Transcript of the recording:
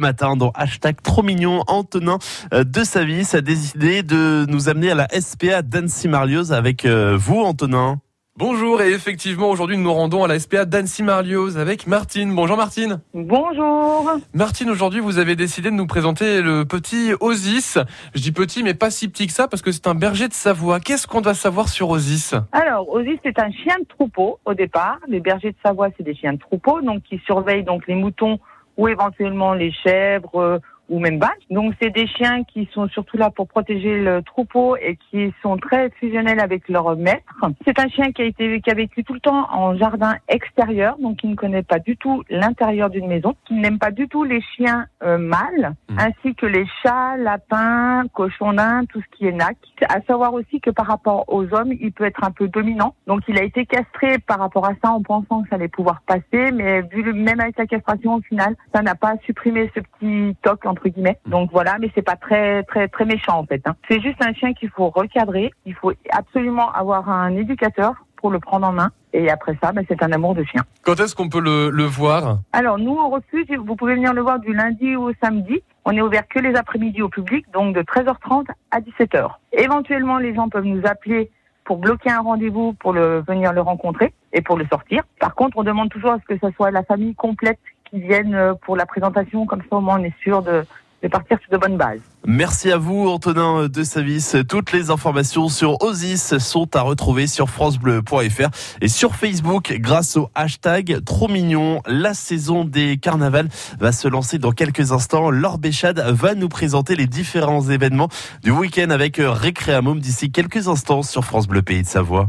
matin dans hashtag trop mignon Antonin euh, de Savis a décidé de nous amener à la SPA d'Annecy Marlioz avec euh, vous Antonin. Bonjour et effectivement aujourd'hui nous nous rendons à la SPA d'Annecy Marlioz avec Martine. Bonjour Martine. Bonjour. Martine, aujourd'hui vous avez décidé de nous présenter le petit Osis. Je dis petit mais pas si petit que ça parce que c'est un berger de Savoie. Qu'est-ce qu'on doit savoir sur Osis? Alors, Osis c'est un chien de troupeau au départ. Les bergers de Savoie c'est des chiens de troupeau donc qui surveillent donc les moutons ou éventuellement les chèvres euh, ou même vaches. Donc c'est des chiens qui sont surtout là pour protéger le troupeau et qui sont très fusionnels avec leur maître. C'est un chien qui a été qui a vécu tout le temps en jardin extérieur, donc qui ne connaît pas du tout l'intérieur d'une maison, qui n'aime pas du tout les chiens euh, mâles, Mhm. ainsi que les chats, lapins, cochons d'Inde, tout ce qui est nac. À savoir aussi que par rapport aux hommes, il peut être un peu dominant. Donc il a été castré par rapport à ça en pensant que ça allait pouvoir passer, mais vu le, même avec la castration au final, ça n'a pas supprimé ce petit toc entre guillemets. Donc voilà, mais c'est pas très très très méchant en fait. hein. C'est juste un chien qu'il faut recadrer. Il faut absolument avoir un éducateur pour le prendre en main. Et après ça, ben, c'est un amour de chien. Quand est-ce qu'on peut le, le voir? Alors nous, au refuge, vous pouvez venir le voir du lundi au samedi. On est ouvert que les après-midi au public, donc de 13h30 à 17h. Éventuellement, les gens peuvent nous appeler pour bloquer un rendez-vous pour le, venir le rencontrer et pour le sortir. Par contre, on demande toujours à ce que ce soit la famille complète qui vienne euh, pour la présentation, comme ça au moins on est sûr de, de partir sur de bonnes bases. Merci à vous Antonin de Savis. Toutes les informations sur Osis sont à retrouver sur francebleu.fr et sur Facebook grâce au hashtag trop mignon. La saison des carnavals va se lancer dans quelques instants. Laure Béchade va nous présenter les différents événements du week-end avec Récréamum d'ici quelques instants sur France Bleu Pays de Savoie.